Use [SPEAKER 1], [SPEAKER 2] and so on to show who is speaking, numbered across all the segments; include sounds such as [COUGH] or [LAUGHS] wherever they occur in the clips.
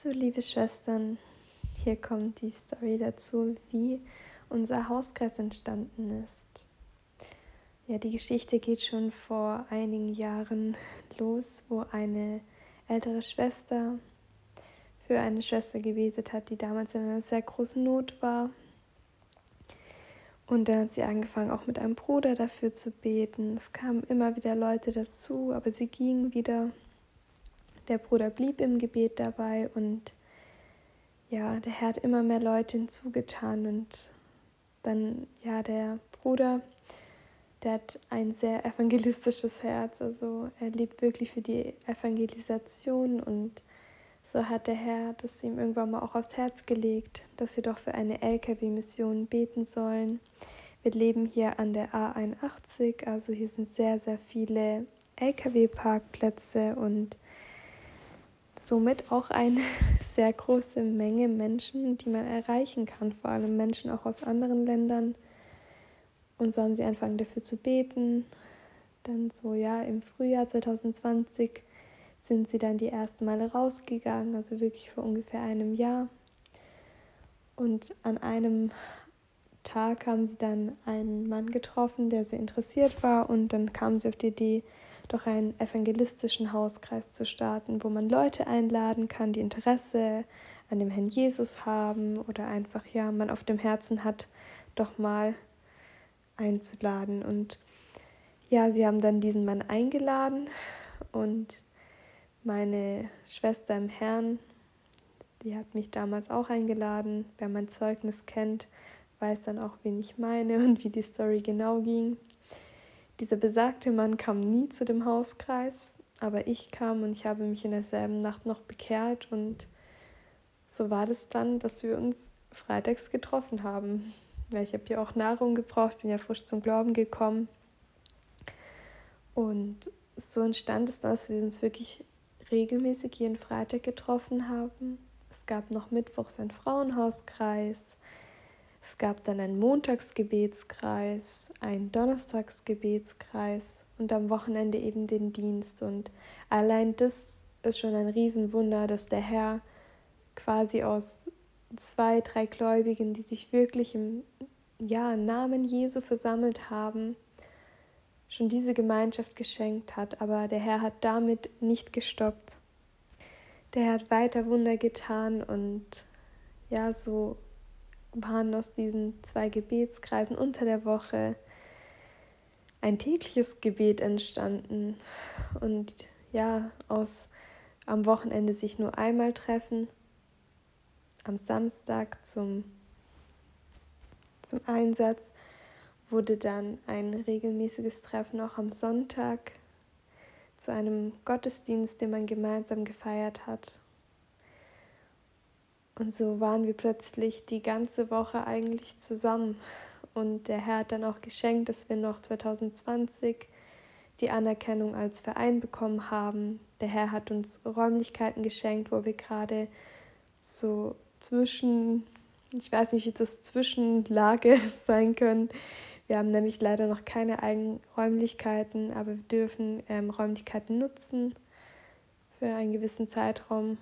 [SPEAKER 1] So, liebe Schwestern, hier kommt die Story dazu, wie unser Hauskreis entstanden ist. Ja, die Geschichte geht schon vor einigen Jahren los, wo eine ältere Schwester für eine Schwester gebetet hat, die damals in einer sehr großen Not war. Und dann hat sie angefangen, auch mit einem Bruder dafür zu beten. Es kamen immer wieder Leute dazu, aber sie gingen wieder der Bruder blieb im Gebet dabei und ja, der Herr hat immer mehr Leute hinzugetan und dann, ja, der Bruder, der hat ein sehr evangelistisches Herz, also er lebt wirklich für die Evangelisation und so hat der Herr das ihm irgendwann mal auch aufs Herz gelegt, dass wir doch für eine LKW-Mission beten sollen. Wir leben hier an der A81, also hier sind sehr, sehr viele LKW-Parkplätze und somit auch eine [LAUGHS] sehr große Menge Menschen, die man erreichen kann, vor allem Menschen auch aus anderen Ländern. Und so haben sie angefangen dafür zu beten. Dann so, ja, im Frühjahr 2020 sind sie dann die ersten Male rausgegangen, also wirklich vor ungefähr einem Jahr. Und an einem Tag haben sie dann einen Mann getroffen, der sehr interessiert war und dann kamen sie auf die Idee, doch einen evangelistischen Hauskreis zu starten, wo man Leute einladen kann, die Interesse an dem Herrn Jesus haben oder einfach ja man auf dem Herzen hat, doch mal einzuladen. Und ja, sie haben dann diesen Mann eingeladen und meine Schwester im Herrn, die hat mich damals auch eingeladen. Wer mein Zeugnis kennt, weiß dann auch, wen ich meine und wie die Story genau ging. Dieser besagte Mann kam nie zu dem Hauskreis, aber ich kam und ich habe mich in derselben Nacht noch bekehrt und so war das dann, dass wir uns freitags getroffen haben. Weil ich habe ja auch Nahrung gebraucht, bin ja frisch zum Glauben gekommen. Und so entstand es, dass wir uns wirklich regelmäßig jeden Freitag getroffen haben. Es gab noch mittwochs einen Frauenhauskreis, es gab dann einen Montagsgebetskreis, einen Donnerstagsgebetskreis und am Wochenende eben den Dienst. Und allein das ist schon ein Riesenwunder, dass der Herr quasi aus zwei, drei Gläubigen, die sich wirklich im ja, Namen Jesu versammelt haben, schon diese Gemeinschaft geschenkt hat. Aber der Herr hat damit nicht gestoppt. Der Herr hat weiter Wunder getan und ja, so waren aus diesen zwei Gebetskreisen unter der Woche ein tägliches Gebet entstanden und ja, aus am Wochenende sich nur einmal treffen, am Samstag zum, zum Einsatz wurde dann ein regelmäßiges Treffen auch am Sonntag zu einem Gottesdienst, den man gemeinsam gefeiert hat. Und so waren wir plötzlich die ganze Woche eigentlich zusammen. Und der Herr hat dann auch geschenkt, dass wir noch 2020 die Anerkennung als Verein bekommen haben. Der Herr hat uns Räumlichkeiten geschenkt, wo wir gerade so zwischen, ich weiß nicht, wie das Zwischenlage [LAUGHS] sein können. Wir haben nämlich leider noch keine eigenen Räumlichkeiten, aber wir dürfen ähm, Räumlichkeiten nutzen für einen gewissen Zeitraum.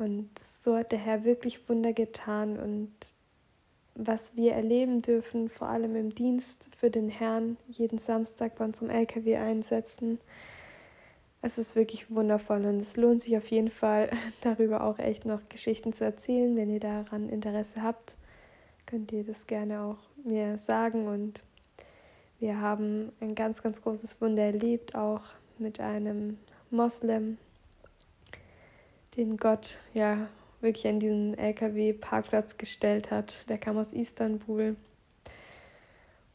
[SPEAKER 1] Und so hat der Herr wirklich Wunder getan und was wir erleben dürfen, vor allem im Dienst für den Herrn, jeden Samstag bei uns im LKW einsetzen. Es ist wirklich wundervoll und es lohnt sich auf jeden Fall, [LAUGHS] darüber auch echt noch Geschichten zu erzählen. Wenn ihr daran Interesse habt, könnt ihr das gerne auch mir sagen. Und wir haben ein ganz, ganz großes Wunder erlebt, auch mit einem Moslem, den Gott ja wirklich an diesen LKW-Parkplatz gestellt hat. Der kam aus Istanbul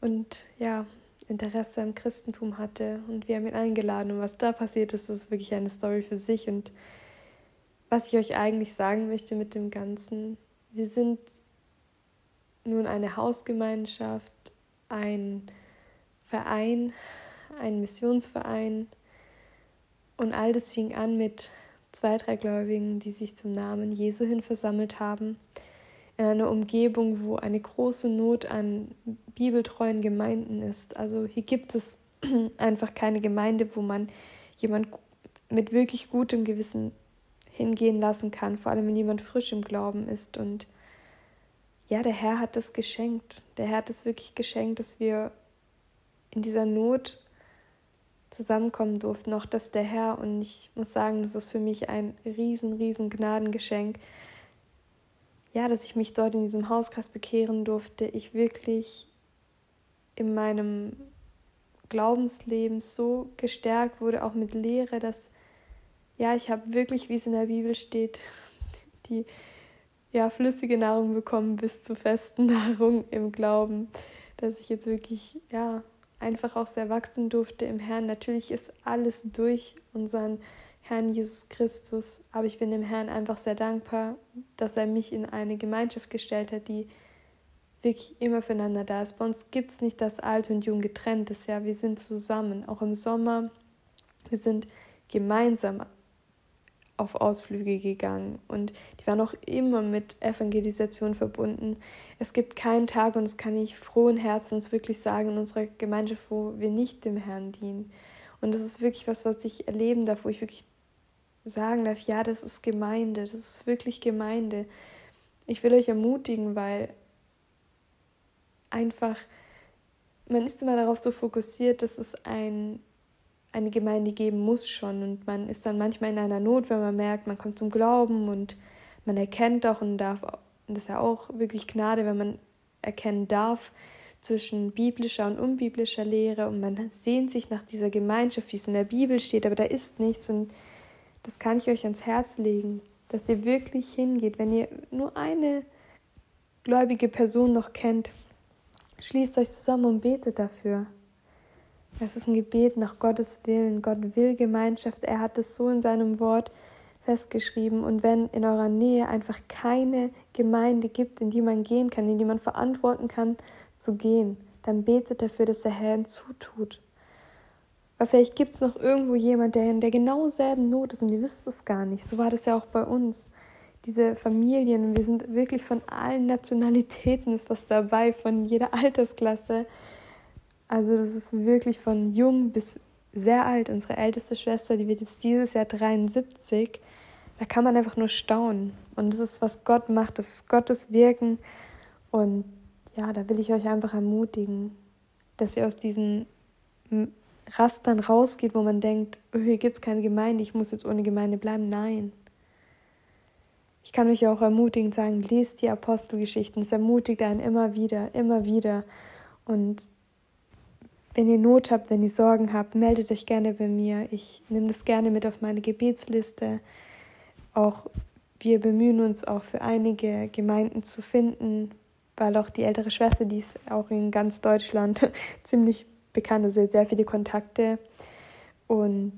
[SPEAKER 1] und ja, Interesse am Christentum hatte und wir haben ihn eingeladen. Und was da passiert ist, ist wirklich eine Story für sich. Und was ich euch eigentlich sagen möchte mit dem Ganzen, wir sind nun eine Hausgemeinschaft, ein Verein, ein Missionsverein. Und all das fing an mit zwei, drei Gläubigen, die sich zum Namen Jesu hin versammelt haben, in einer Umgebung, wo eine große Not an bibeltreuen Gemeinden ist. Also hier gibt es [CLEARS THROAT] einfach keine Gemeinde, wo man jemand mit wirklich gutem Gewissen hingehen lassen kann, vor allem wenn jemand frisch im Glauben ist. Und ja, der Herr hat es geschenkt. Der Herr hat es wirklich geschenkt, dass wir in dieser Not zusammenkommen durften. Auch dass der Herr, und ich muss sagen, das ist für mich ein riesen, riesen Gnadengeschenk, ja, dass ich mich dort in diesem Hauskreis bekehren durfte, ich wirklich in meinem Glaubensleben so gestärkt wurde, auch mit Lehre, dass ja, ich habe wirklich, wie es in der Bibel steht, [LAUGHS] die ja, flüssige Nahrung bekommen bis zur festen [LAUGHS] Nahrung im Glauben, dass ich jetzt wirklich ja, einfach auch sehr wachsen durfte im Herrn. Natürlich ist alles durch unseren Herrn Jesus Christus, aber ich bin dem Herrn einfach sehr dankbar, dass er mich in eine Gemeinschaft gestellt hat, die wirklich immer füreinander da ist. Bei uns gibt es nicht das Alt und Jung getrennt ist, ja, wir sind zusammen, auch im Sommer. Wir sind gemeinsam auf Ausflüge gegangen und die waren auch immer mit Evangelisation verbunden. Es gibt keinen Tag, und das kann ich frohen Herzens wirklich sagen, in unserer Gemeinschaft, wo wir nicht dem Herrn dienen. Und das ist wirklich was, was ich erleben darf, wo ich wirklich sagen darf, ja, das ist Gemeinde, das ist wirklich Gemeinde. Ich will euch ermutigen, weil einfach, man ist immer darauf so fokussiert, dass es ein, eine Gemeinde geben muss schon. Und man ist dann manchmal in einer Not, wenn man merkt, man kommt zum Glauben und man erkennt doch und darf, und das ist ja auch wirklich Gnade, wenn man erkennen darf zwischen biblischer und unbiblischer Lehre und man sehnt sich nach dieser Gemeinschaft, wie es in der Bibel steht, aber da ist nichts und das kann ich euch ans Herz legen, dass ihr wirklich hingeht, wenn ihr nur eine gläubige Person noch kennt, Schließt euch zusammen und betet dafür. Es ist ein Gebet nach Gottes Willen. Gott will Gemeinschaft. Er hat es so in seinem Wort festgeschrieben. Und wenn in eurer Nähe einfach keine Gemeinde gibt, in die man gehen kann, in die man verantworten kann, zu gehen, dann betet dafür, dass der Herr hinzutut. Weil vielleicht gibt es noch irgendwo jemand, der in der genau selben Not ist und ihr wisst es gar nicht. So war das ja auch bei uns diese Familien, wir sind wirklich von allen Nationalitäten ist was dabei, von jeder Altersklasse. Also das ist wirklich von jung bis sehr alt. Unsere älteste Schwester, die wird jetzt dieses Jahr 73. Da kann man einfach nur staunen. Und das ist, was Gott macht, das ist Gottes Wirken. Und ja, da will ich euch einfach ermutigen, dass ihr aus diesen Rastern rausgeht, wo man denkt, oh, hier gibt es keine Gemeinde, ich muss jetzt ohne Gemeinde bleiben. Nein, ich kann mich auch ermutigend sagen, lest die Apostelgeschichten. Es ermutigt einen immer wieder, immer wieder. Und wenn ihr Not habt, wenn ihr Sorgen habt, meldet euch gerne bei mir. Ich nehme das gerne mit auf meine Gebetsliste. Auch wir bemühen uns auch für einige Gemeinden zu finden, weil auch die ältere Schwester, die ist auch in ganz Deutschland [LAUGHS] ziemlich bekannt, also sehr viele Kontakte. Und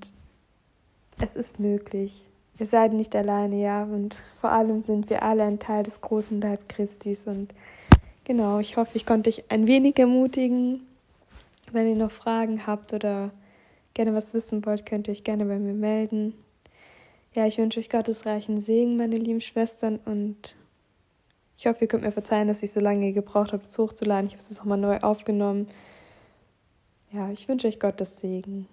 [SPEAKER 1] es ist möglich. Ihr seid nicht alleine, ja. Und vor allem sind wir alle ein Teil des großen Leib Christis. Und genau, ich hoffe, ich konnte euch ein wenig ermutigen. Wenn ihr noch Fragen habt oder gerne was wissen wollt, könnt ihr euch gerne bei mir melden. Ja, ich wünsche euch Gottes reichen Segen, meine lieben Schwestern. Und ich hoffe, ihr könnt mir verzeihen, dass ich so lange gebraucht habe, es hochzuladen. Ich habe es nochmal neu aufgenommen. Ja, ich wünsche euch Gottes Segen.